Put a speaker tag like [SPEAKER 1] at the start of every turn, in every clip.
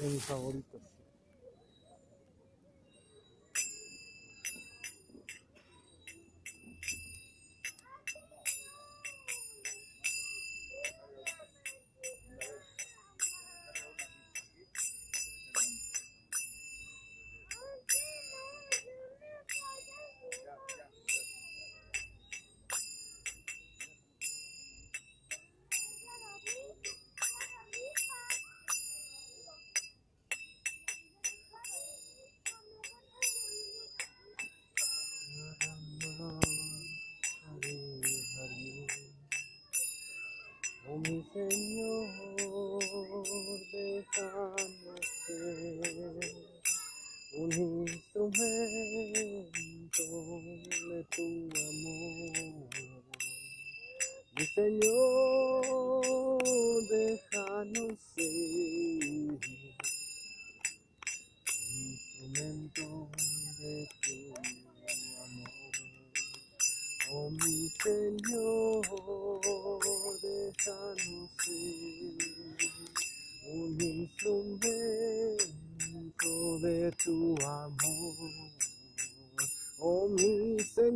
[SPEAKER 1] de mis favoritos.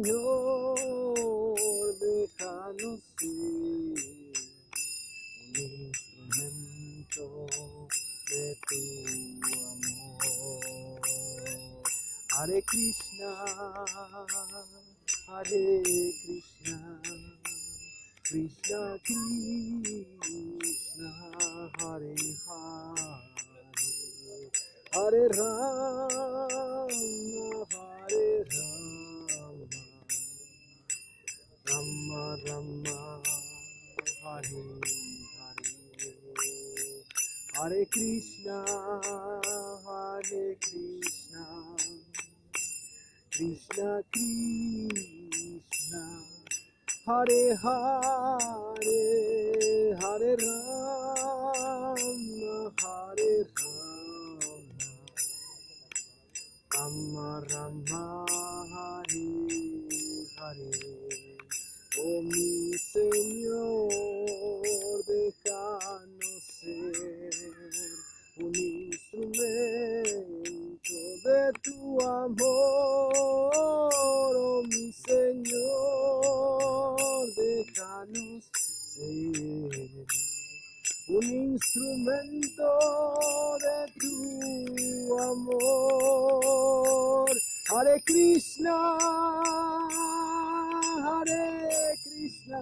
[SPEAKER 1] Señor, déjanos ser un instrumento de tu amor. Hare Krishna, Hare Krishna, instrumento de tu amor. Hare Krishna, Hare Krishna,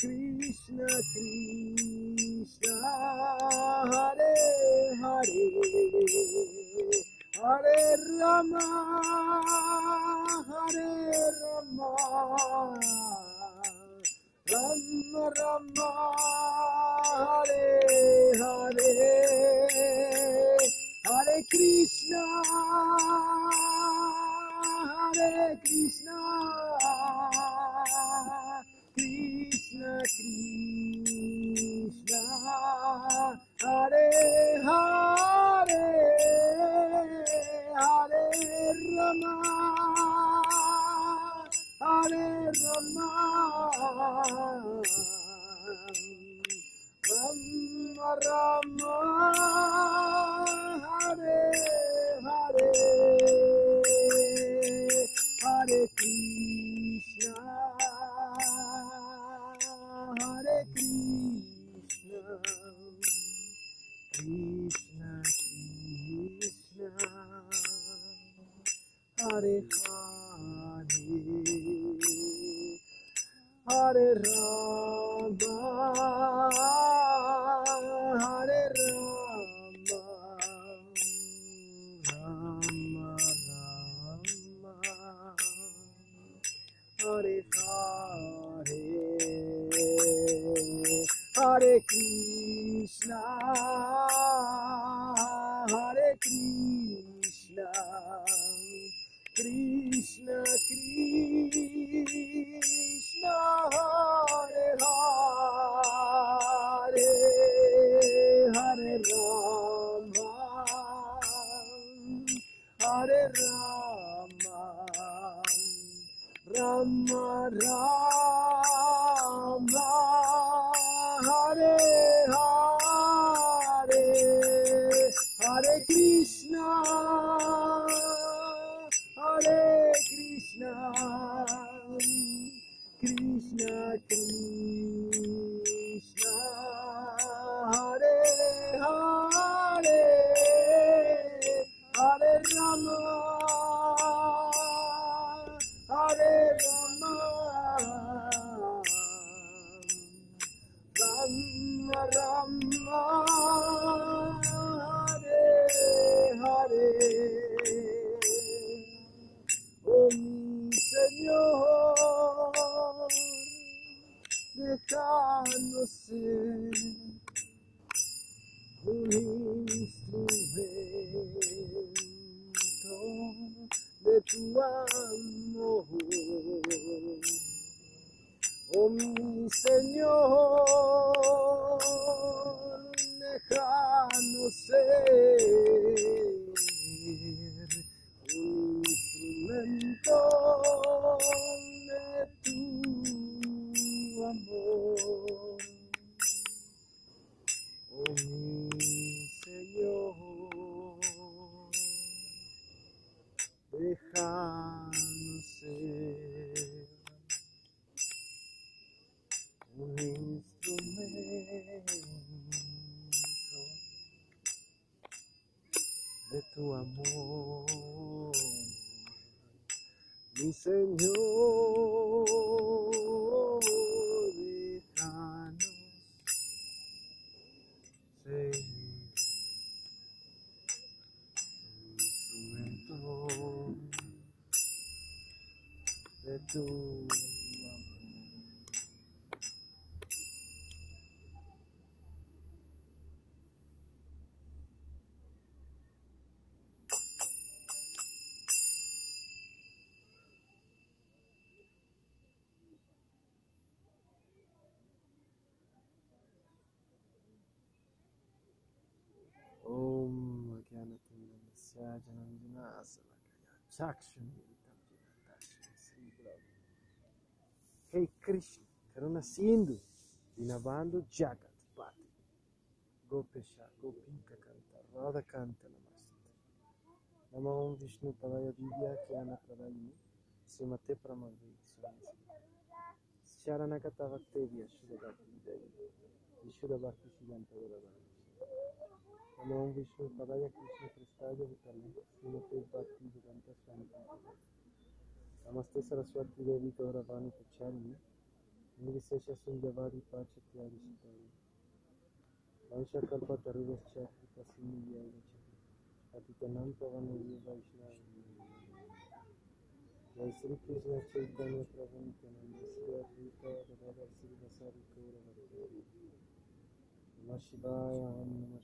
[SPEAKER 1] Krishna Krishna, Hare Hare, Hare Rama, Hare Rama, Rama Rama, Hare Hare, Hare Krishna, Hare Krishna, Krishna Krishna, Hare Hare, Hare Rama, হরে ব্রহ্মা ব্রহ্ম রাম হরে হরে হরে কৃষ্ণ হরে কৃষ্ণ কৃষ্ণ কৃষ্ণ হরে Hare Hare Ram. Vedum. Om Gyanatindana Syajanandana Asana Kaya Chakshuni Hey Krishna, Karuna Sindhu, Dinabandhu Jagat Pati, Gopesha, Gopika Kanta, Radha Kanta Namastha, Namo Vishnu Padaya Vidya Kyana Pradayini, Simate Pramadhi Swamisi, Sharanakata Vaktevya Shuddhagati Vidayi, Vishuddha Bhakti Siddhanta Vadavani. Namo Vishnu Padaya Krishna Kristaya Vitale, Simate Bhakti Vedanta Swamisi. नमस्ते सरस्वती देवी गौरवाणी प्रचारिणी निर्विशेष शून्यवादी पाचत्यादि शितारि वंशकल्पतरुश्च कृतसिंहयाय पतितनं पवनोय वैष्णव। जय श्री कृष्ण चैतन्य प्रभु नित्यानंद, श्री अद्वैत गदाधर श्री गौरभक्ति नमः शिवाय, नमः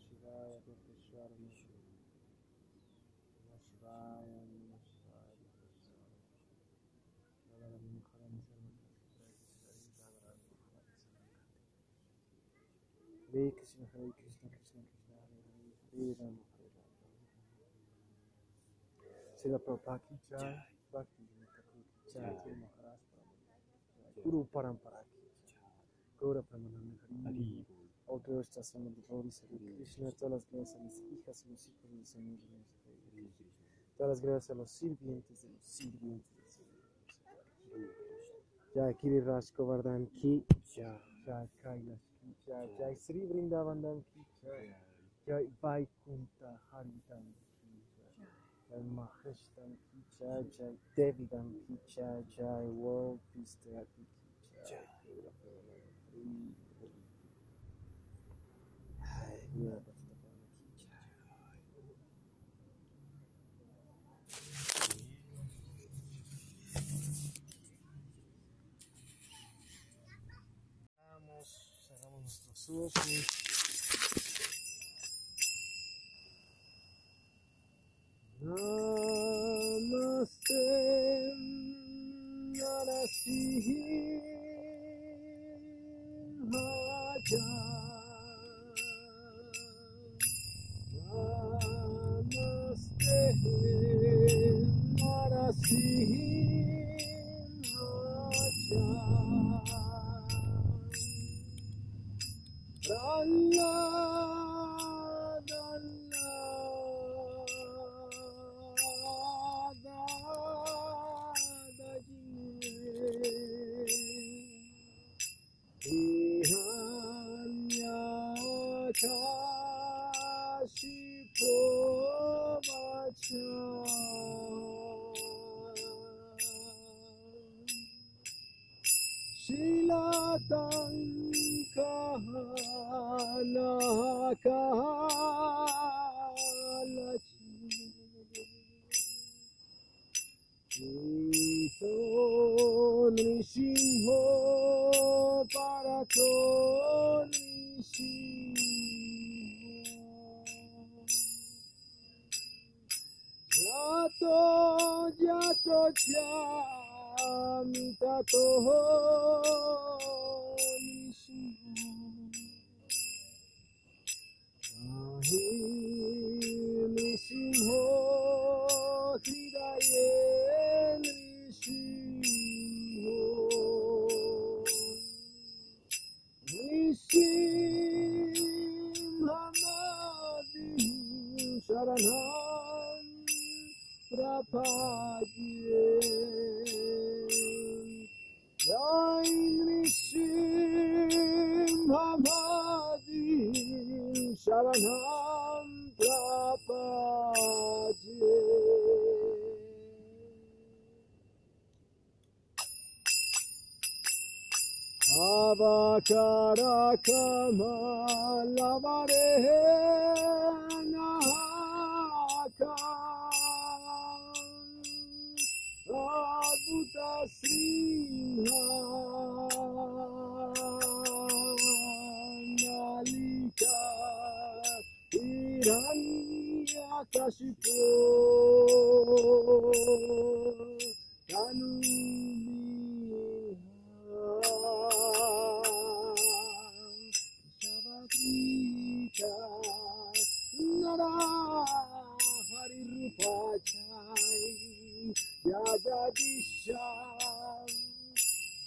[SPEAKER 1] Hare Krishna, Hare Krishna, Krishna Krishna, Hare Hare, Hare Rama, Hare Rama. Srila Prabhupada ki jai, Bhakti ki jai, Guru Parampara ki jai, Gaura Hari, el Krishna, todas las gracias a mis y los gracias a los sirvientes de los sirvientes. Jai Kiri ki jai, Jai जय जय श्री वृंदावन धाम की जय जय वैकुंठ हरिधाम की जय जय महेश धाम की जय जय देवी धाम की जय जय वर्ल्ड पीस थेरेपी की जय जय so cool. Namaste, Shakara Kamala Varehe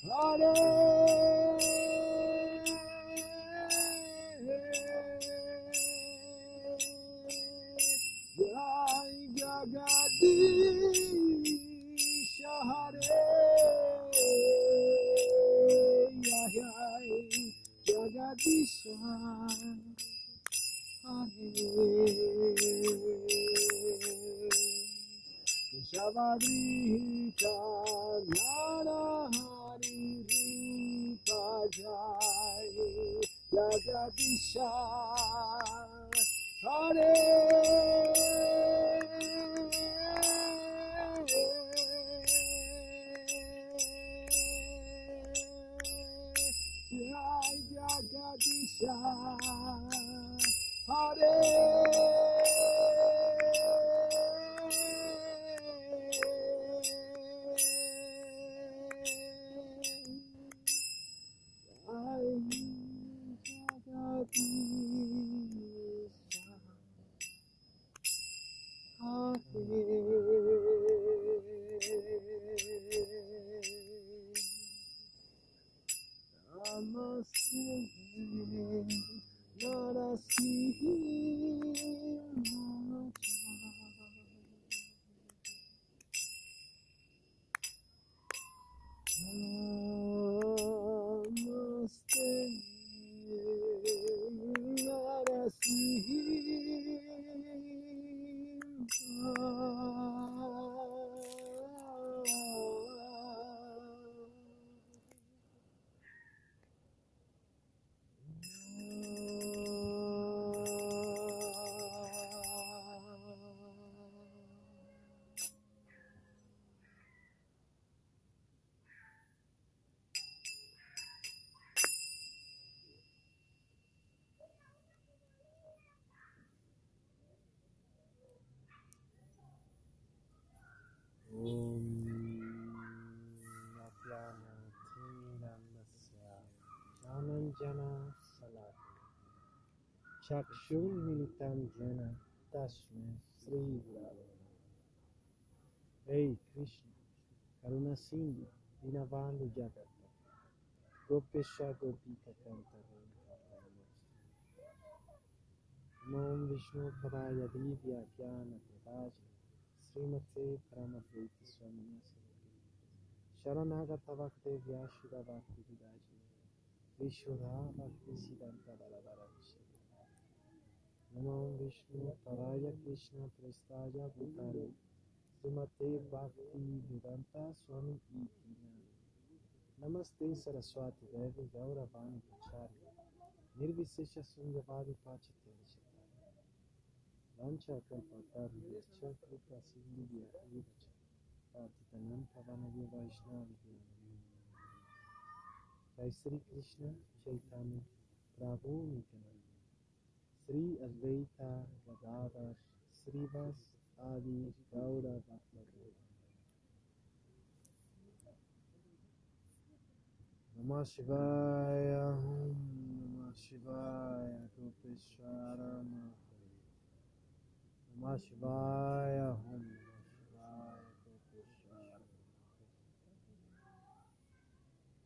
[SPEAKER 1] Friday. चक्षुर्मिलितं येन तस्मै श्रीगुरवे हे कृष्ण करुणसिंह दीनबान्धु जगत् गोपेश्वर पदाय ॐ विष्णुपदाय दिव्यज्ञानप्रदाय श्रीमते परमद्वैत स्वामी शरणागत भक्त व्यासुदा भक्ति विदाजी विशुदा भक्ति सिद्धांत बलवरा नमो विष्णु पराय कृष्ण प्रस्ताय भूताय श्रीमते भक्ति वेदांत स्वामी नमस्ते सरस्वती देवी गौरवाणी निर्विशेष सुंदरवादी पाचित Lancia tolpattarli centro Brasilia Radhikanam Pavanaya Vaishnavya जय श्री कृष्ण चैतन्य प्रभु नित्यानंद श्री अद्वैता गदाधर श्रीवास आदि गौर नमः शिवाय ओम नमः शिवाय गोपेश्वर नमः مصبايهم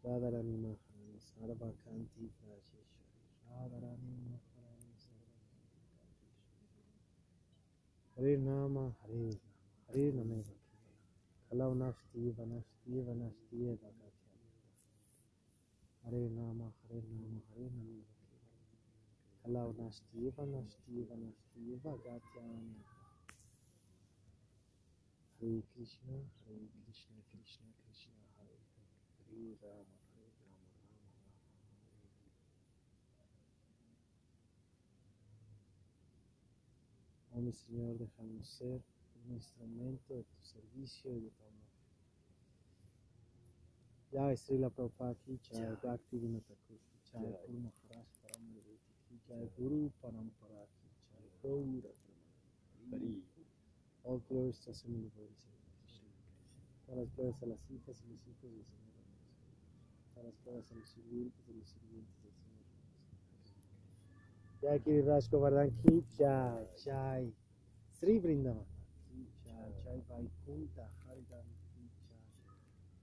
[SPEAKER 1] صادرني ما خلاني صاربا كانتي فلاشي صادرني ما خلاني हरे नाम हरे हरे नमे खलव नष्टि वनष्टि वनष्टि हरे नाम हरे नाम हरे नमे Nashti, Vanashti, Vanashti, Vagati Hare Krishna, Hare Krishna, Krishna Krishna, Hare Hare, Rama, Hare Rama, Rama Rama, Hare Hare. Oh mi Señor, déjanos ser un instrumento de tu servicio y de tu amor. Jai Srila Prabhupada ki Jai Bhakti Jai
[SPEAKER 2] Jai.
[SPEAKER 1] Jai Guru Parampara ki. All glories to Krishna. Todas las glorias a las hijas y los hijos del Señor. Todas las glorias a los sirvientes y los sirvientes del Señor. Jai Kiri Raj Govardhan ki Jai Jai Sri Vrindavan ki Jai Jai Vaikunta Haridan ki Jai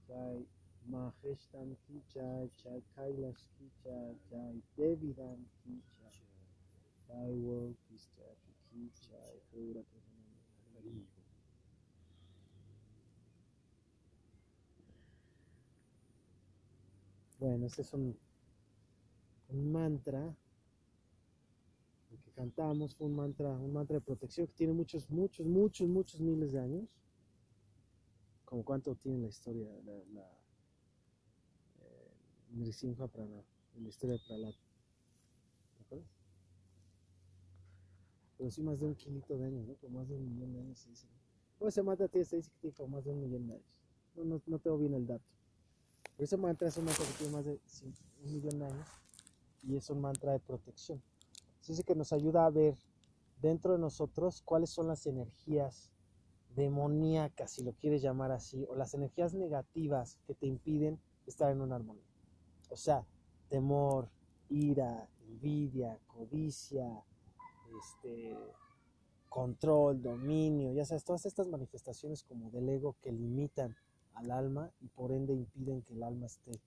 [SPEAKER 1] Jai Maheshtam ki Jai Jai Kailash ki Jai Jai ki Jai Bueno, este es un, un mantra. Que cantamos fue un mantra, un mantra de protección que tiene muchos, muchos, muchos, muchos miles de años. Como cuánto tiene la historia, la, la eh, Nrisimha Prana, la historia de Prahlad. ¿Te acuerdas? Pero sí más de un kilito de años, ¿no? Como más de un millón de años se dice. Bueno, ese mantra tiene, tiene como más de un millón de años. No, no, no tengo bien el dato. Pero ese mantra es un mantra que tiene más de cin- un millón de años y es un mantra de protección. Se dice que nos ayuda a ver dentro de nosotros cuáles son las energías demoníacas, si lo quieres llamar así, o las energías negativas que te impiden estar en una armonía. O sea, temor, ira, envidia, codicia, este, control, dominio, ya sabes, todas estas manifestaciones como del ego que limitan al alma y por ende impiden que el alma esté en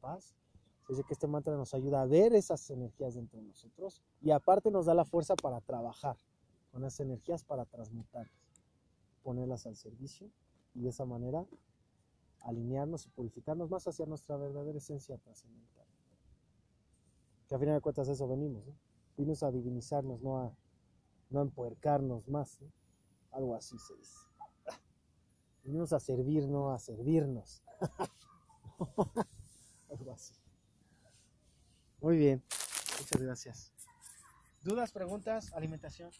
[SPEAKER 1] paz. Se dice que este mantra nos ayuda a ver esas energías dentro de nosotros y aparte nos da la fuerza para trabajar con esas energías para transmutarlas, ponerlas al servicio y de esa manera alinearnos y purificarnos más hacia nuestra verdadera esencia trascendental. Que a final de cuentas eso venimos, ¿no? Vinimos a divinizarnos, no a, no a empuercarnos más, ¿no? Algo así se dice. Venimos a servir, no a servirnos. Algo así. Muy bien. Muchas gracias. ¿Dudas, preguntas, alimentación?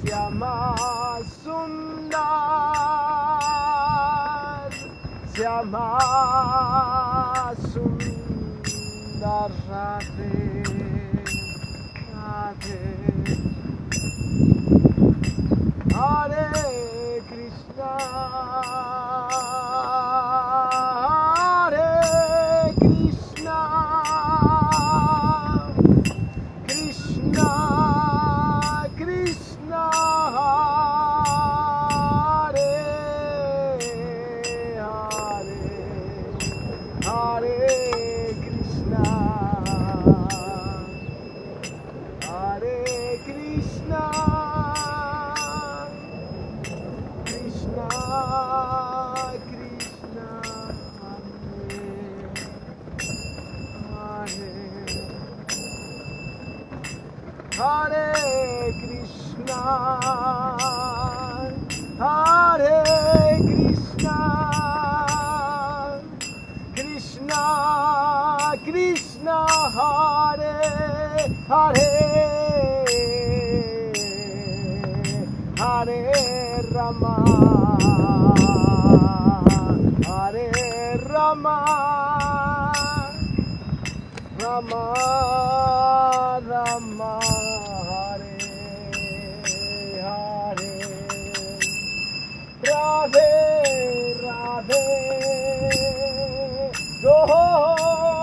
[SPEAKER 1] Siama Sundar, Siama Sundar, Radhe, Radhe, Hare Krishna. Rama रामा हरे हरे। राधे राधे हो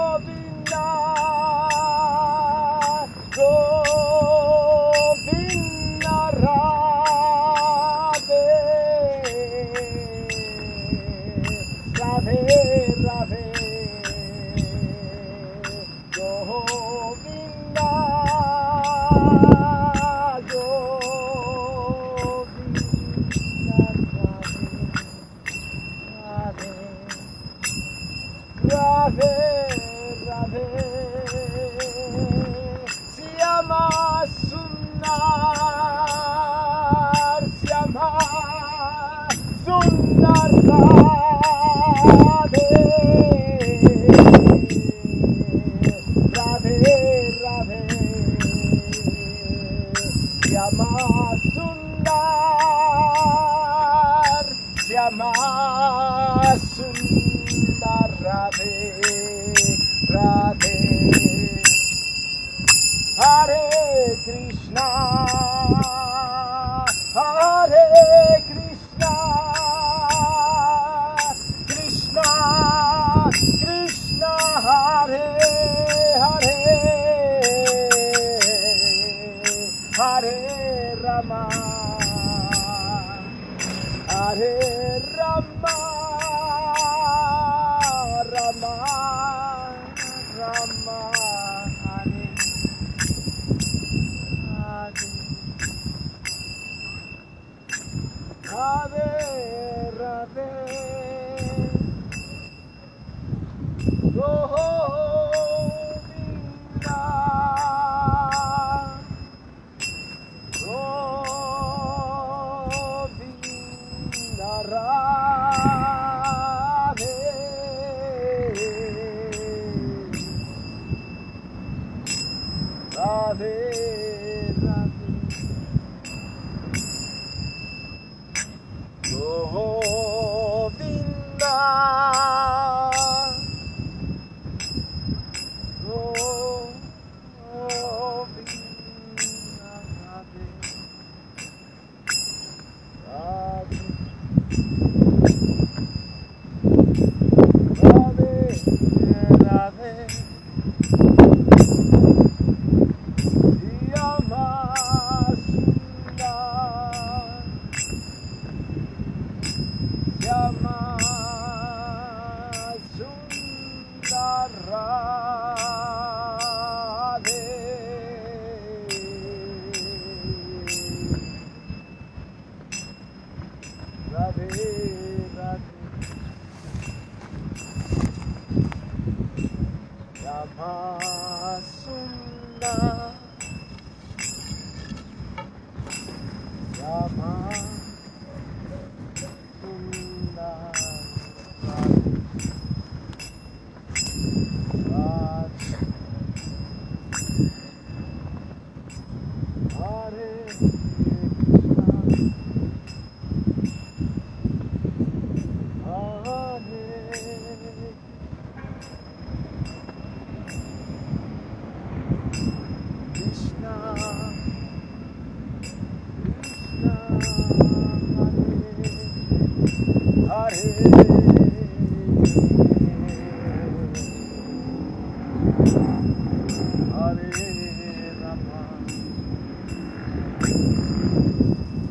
[SPEAKER 1] うん。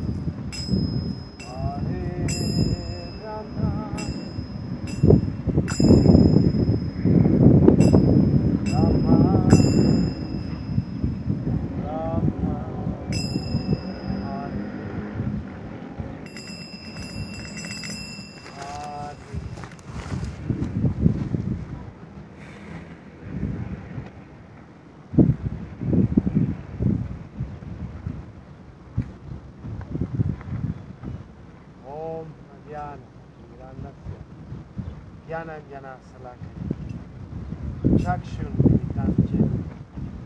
[SPEAKER 1] Militanche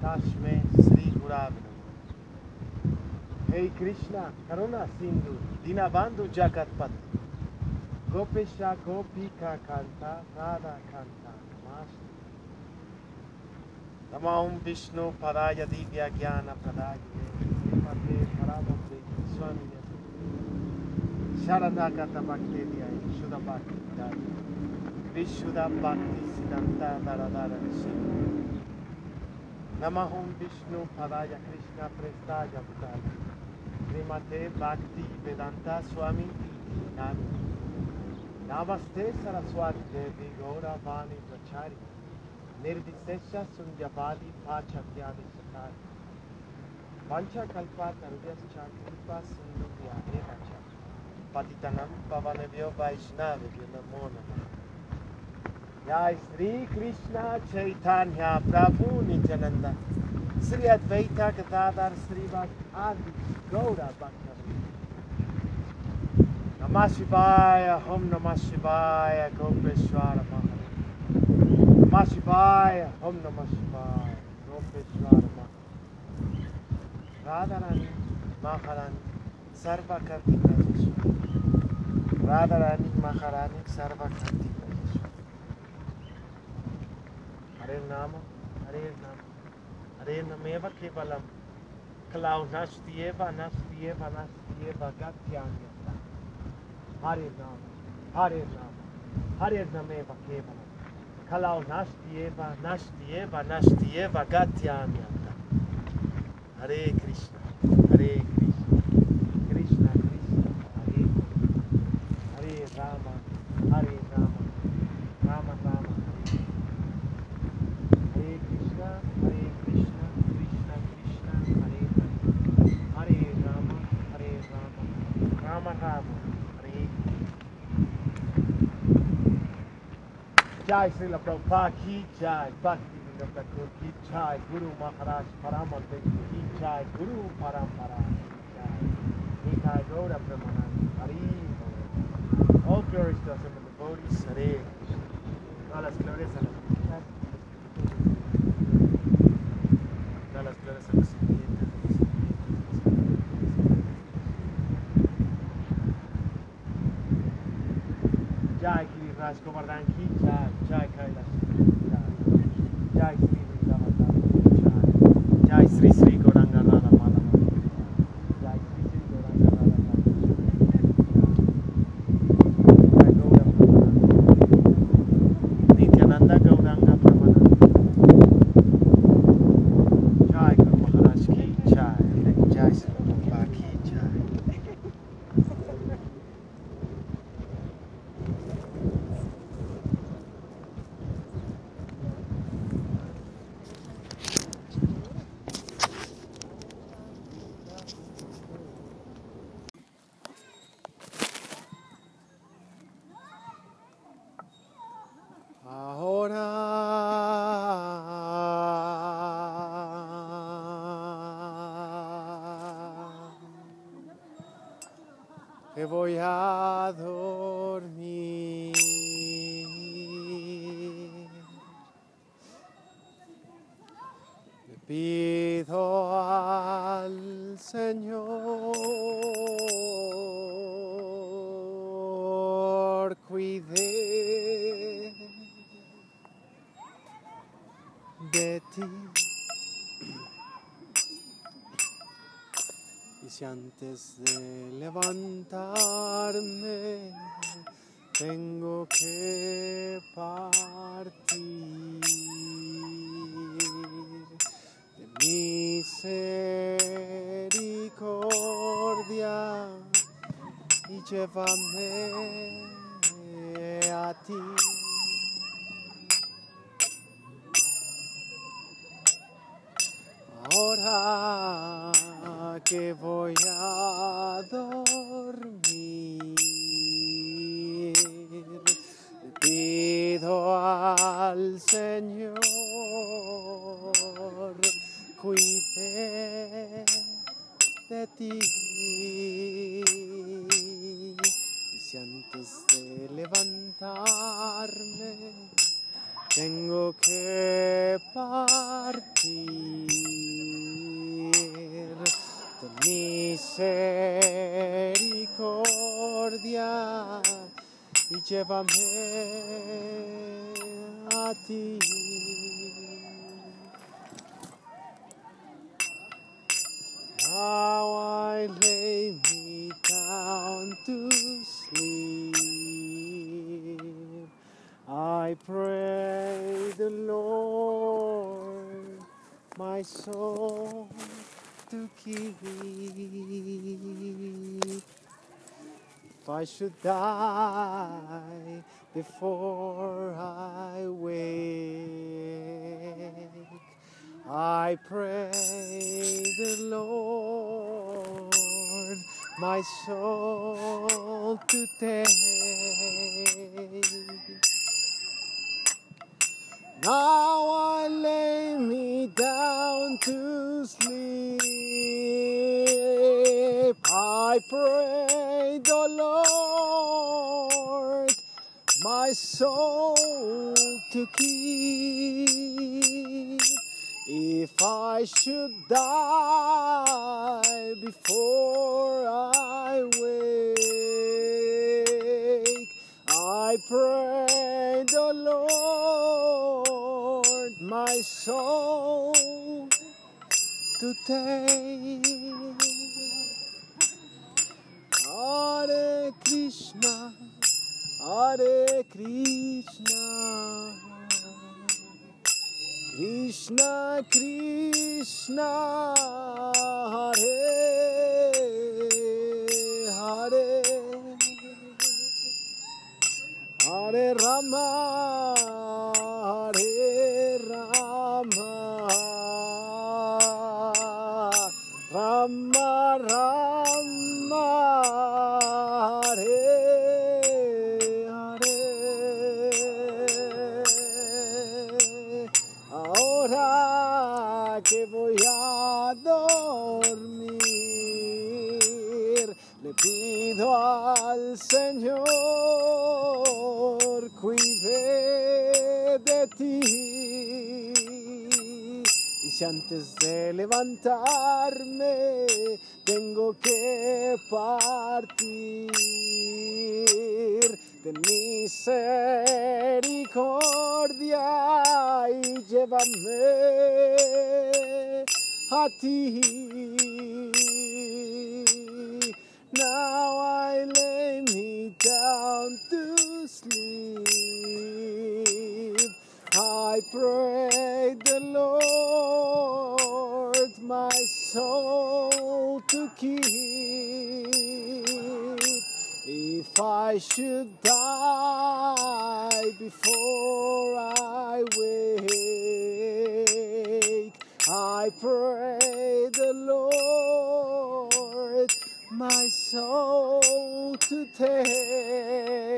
[SPEAKER 1] Tashme Sri Gurave Namaha. Hey Krishna, Karuna Sindhu, Dinabandhu Jagatpat, Gopesha Gopika Kanta, Radha Kanta, Namaste. Namahum Vishnu Padaya Divya Jnana Pradaya, Srimate Paramamde Swami Sharanagata Bhakti Vyaya, Shuddha Bhakti Vyaya, विश्वदं भक्तिसिदं तारदारविषि नमः विष्णु पदाय कृष्ण प्रेस्ताय भूताय श्रीमते भक्ति वेदांता स्वामी नाम नमस्ते सरस्वती देवी गौरवाणी प्रचारी निर्विशेष सुंजवादी पाचत्यादि सतारी पंचकल्पातरुभ्यश्च कृपा सिन्धुभ्यः एव पतितनं पवनभ्यो वैष्णवेभ्यो नमो नमः या श्री कृष्ण चैतन्य प्रभु नित्यानंद श्री अद्वैता गदाधर श्रीवास आदि गौरा भक्त नमः शिवाय हम नमः शिवाय गोपेश्वर नमः शिवाय हम नमः शिवाय गोपेश्वर राधा रानी महारानी सर्वकर्ति राधा रानी महारानी सर्वकर्ति हरे नाम हरे नाम, हरे नमेव केवलम कलाव नस्तिये नस्तिये नस्तिये गत्यान हरे नाम हरे नाम, हरे नमेव केवलम कलाव नस्तिये नस्तिये नस्तिये गत्यान हरे कृष्ण हरे कृष्ण कृष्ण कृष्ण, हरे हरे राम, हरे Bhakti Vinod Thakur ki Jai, Guru Maharaj Paramante ki Jai, Guru Parampara ki Jai, Nitai Gaura Brahmanand, Hari Bol. All glories to us the devotees, las a las las a los राजकुमार रांची चाय चाय खाएगा voy a dormir. Le pido al Señor cuide de ti. Y si antes de levantarme tengo que partir de misericordia y llévame a ti. Ahora que voy a dormir, pido al Señor cuide de ti. Y si antes de levantarme tengo que partir de misericordia y llévame a ti. Now I lay me down to sleep. I pray the Lord my soul to keep. If I should die before I wake, I pray the Lord my soul to take. Now I lay me down to sleep. I pray the Lord my soul to keep. If I should die before I wake, I pray the Lord my soul to take. Hare Krishna, Hare Krishna. Krishna Krishna Hare Hare Hare Rama Rama Rama Hare Hare Ahora que voy a dormir, le pido al Señor cuide de ti. Si antes de levantarme tengo que partir de misericordia y llévame a ti. Now I lay me down to sleep. I pray the Lord my soul to keep. If I should die before I wake, I pray the Lord my soul to take.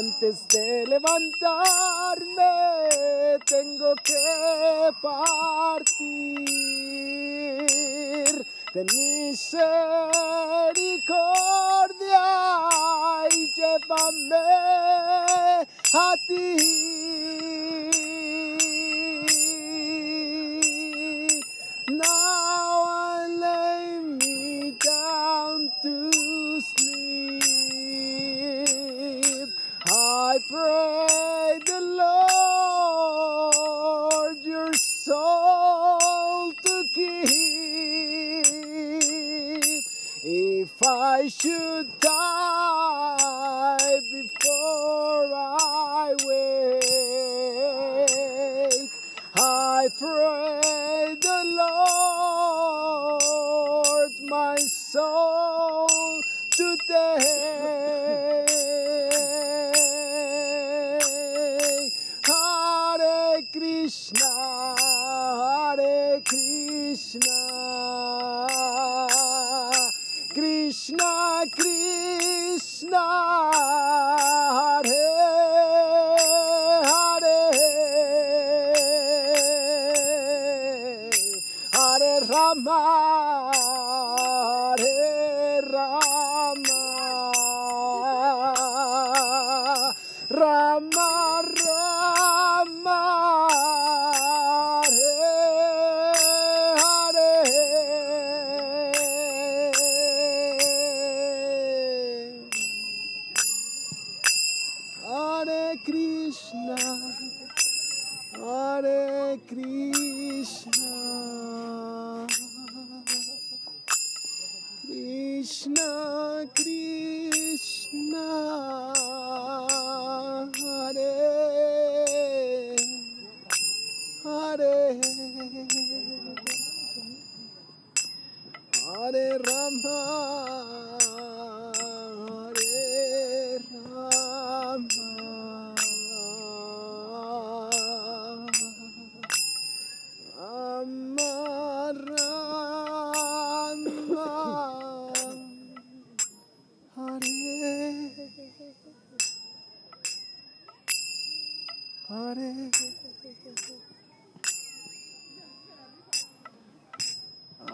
[SPEAKER 1] antes de levantarme tengo que partir, ten misericordia y llévame a ti.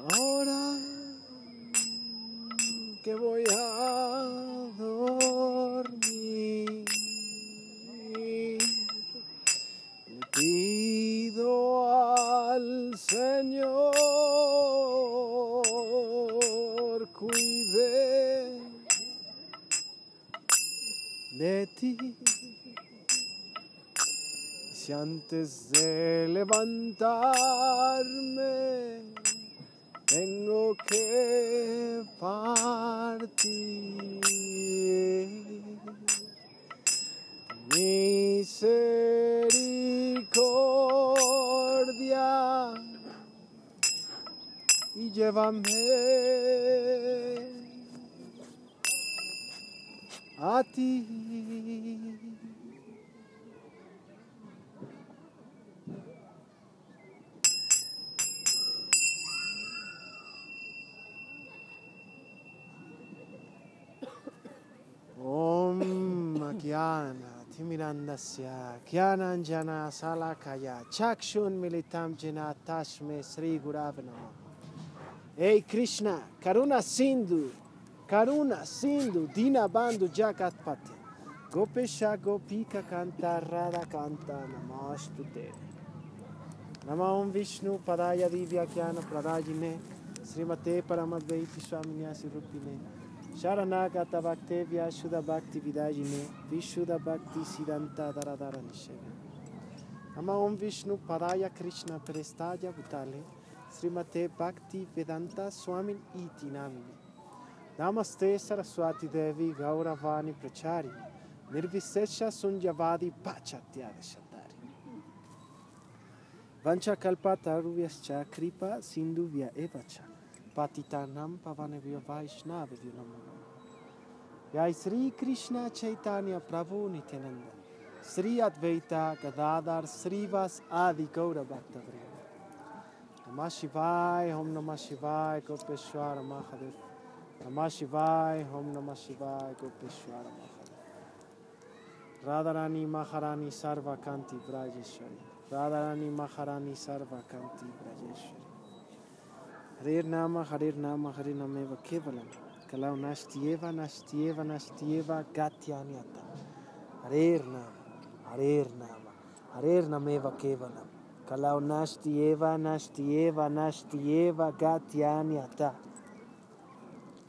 [SPEAKER 1] Ahora que voy a antes de levantarme tengo que partir. Misericordia y llévame a ti. ज्ञान तिमिरन्दस्य ज्ञानाञ्जनशलाकया चक्षुन्मिलितं जिना तस्मै श्रीगुराव नमः हे कृष्ण करुणसिन्धु करुणसिन्धु दीनबन्धु जगत्पति गोपेश गोपिककान्ता राधाकान्ता नमोऽस्तु ते नमो विष्णुपदाय दिव्यज्ञानप्रदायिने श्रीमते परमद्वैति स्वामिन्यासिरूपिणे Sharanagata Bhaktevya Shuddha Bhakti Vidajine Vishuddha Bhakti Siddhanta Dharadara Nisheva Ama Om Vishnu Padaya Krishna Prestaya Bhutale Srimate Bhakti Vedanta Swami Iti Namini Namaste Saraswati Devi Gauravani Prachari Nirvisesha Sunjavadi Pachatyada Shattari Vancha Kalpata Ruvyascha Kripa Sinduvya Evacha Patitanam Pavanevya Vaishnavya Namo Jai Sri Krishna Chaitanya Prabhu Nityananda Sri Advaita Gadadhar Srivas Adi Gaura Bhaktavrinda Namah Shivaya Om Namah Shivaya Gopeshwara Mahadev Namah Shivaya Om Namah Shivaya Gopeshwara Mahadev Radharani Maharani Sarva Kanti Brajeshwari Radharani Maharani Sarva Kanti Brajeshwari Harir Nama Harir Nama Harir Nameva Kevalam Kalau Nashtieva Nashtieva Nashtieva Gatyanyata Harir Nama Harir Nama Harir Nameva Kevalam Kalau Nashtieva Nashtieva Nashtieva Gatyanyata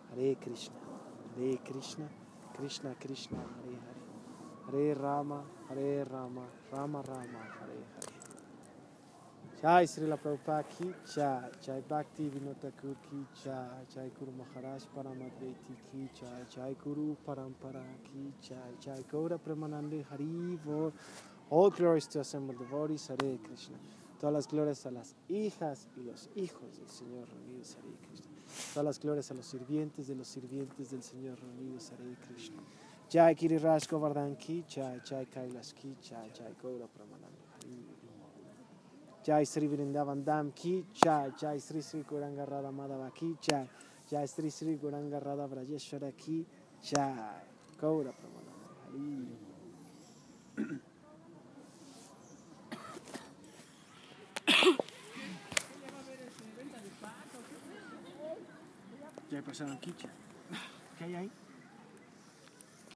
[SPEAKER 1] Hare Krishna Hare Krishna Krishna Krishna Hare Hare Hare Rama, Hare Rama, Rama Rama, Hare Hare. Jai Srila Prabhupada ki Jai, Jai Bhakti Vinod ki Jai, Jai Guru Maharaj Paramadvaiti ki Jai, Jai Guru Parampara ki Jai, Jai Gaura Premanande Hari. All glories to assembled devotees, Hare Krishna. Todas las glorias a las hijas y los hijos del Señor reunidos, Hare Krishna. Todas las glorias a los sirvientes de los sirvientes del Señor reunidos, Hare Krishna. Jai Kiri Raj Govardhan ki Jai, Jai Kailash ki Jai, Jai Gaura Pramananda Hari. Jai Sri Vrindavan Dham ki Jai, Jai Sri Sri Gauranga Radha Madhava ki Jai, Jai Sri Sri Gauranga Radha Vrajeshwara ki Jai, Gaura Pramananda Hari. Ya pasaron Jai. ¿Qué hay ahí?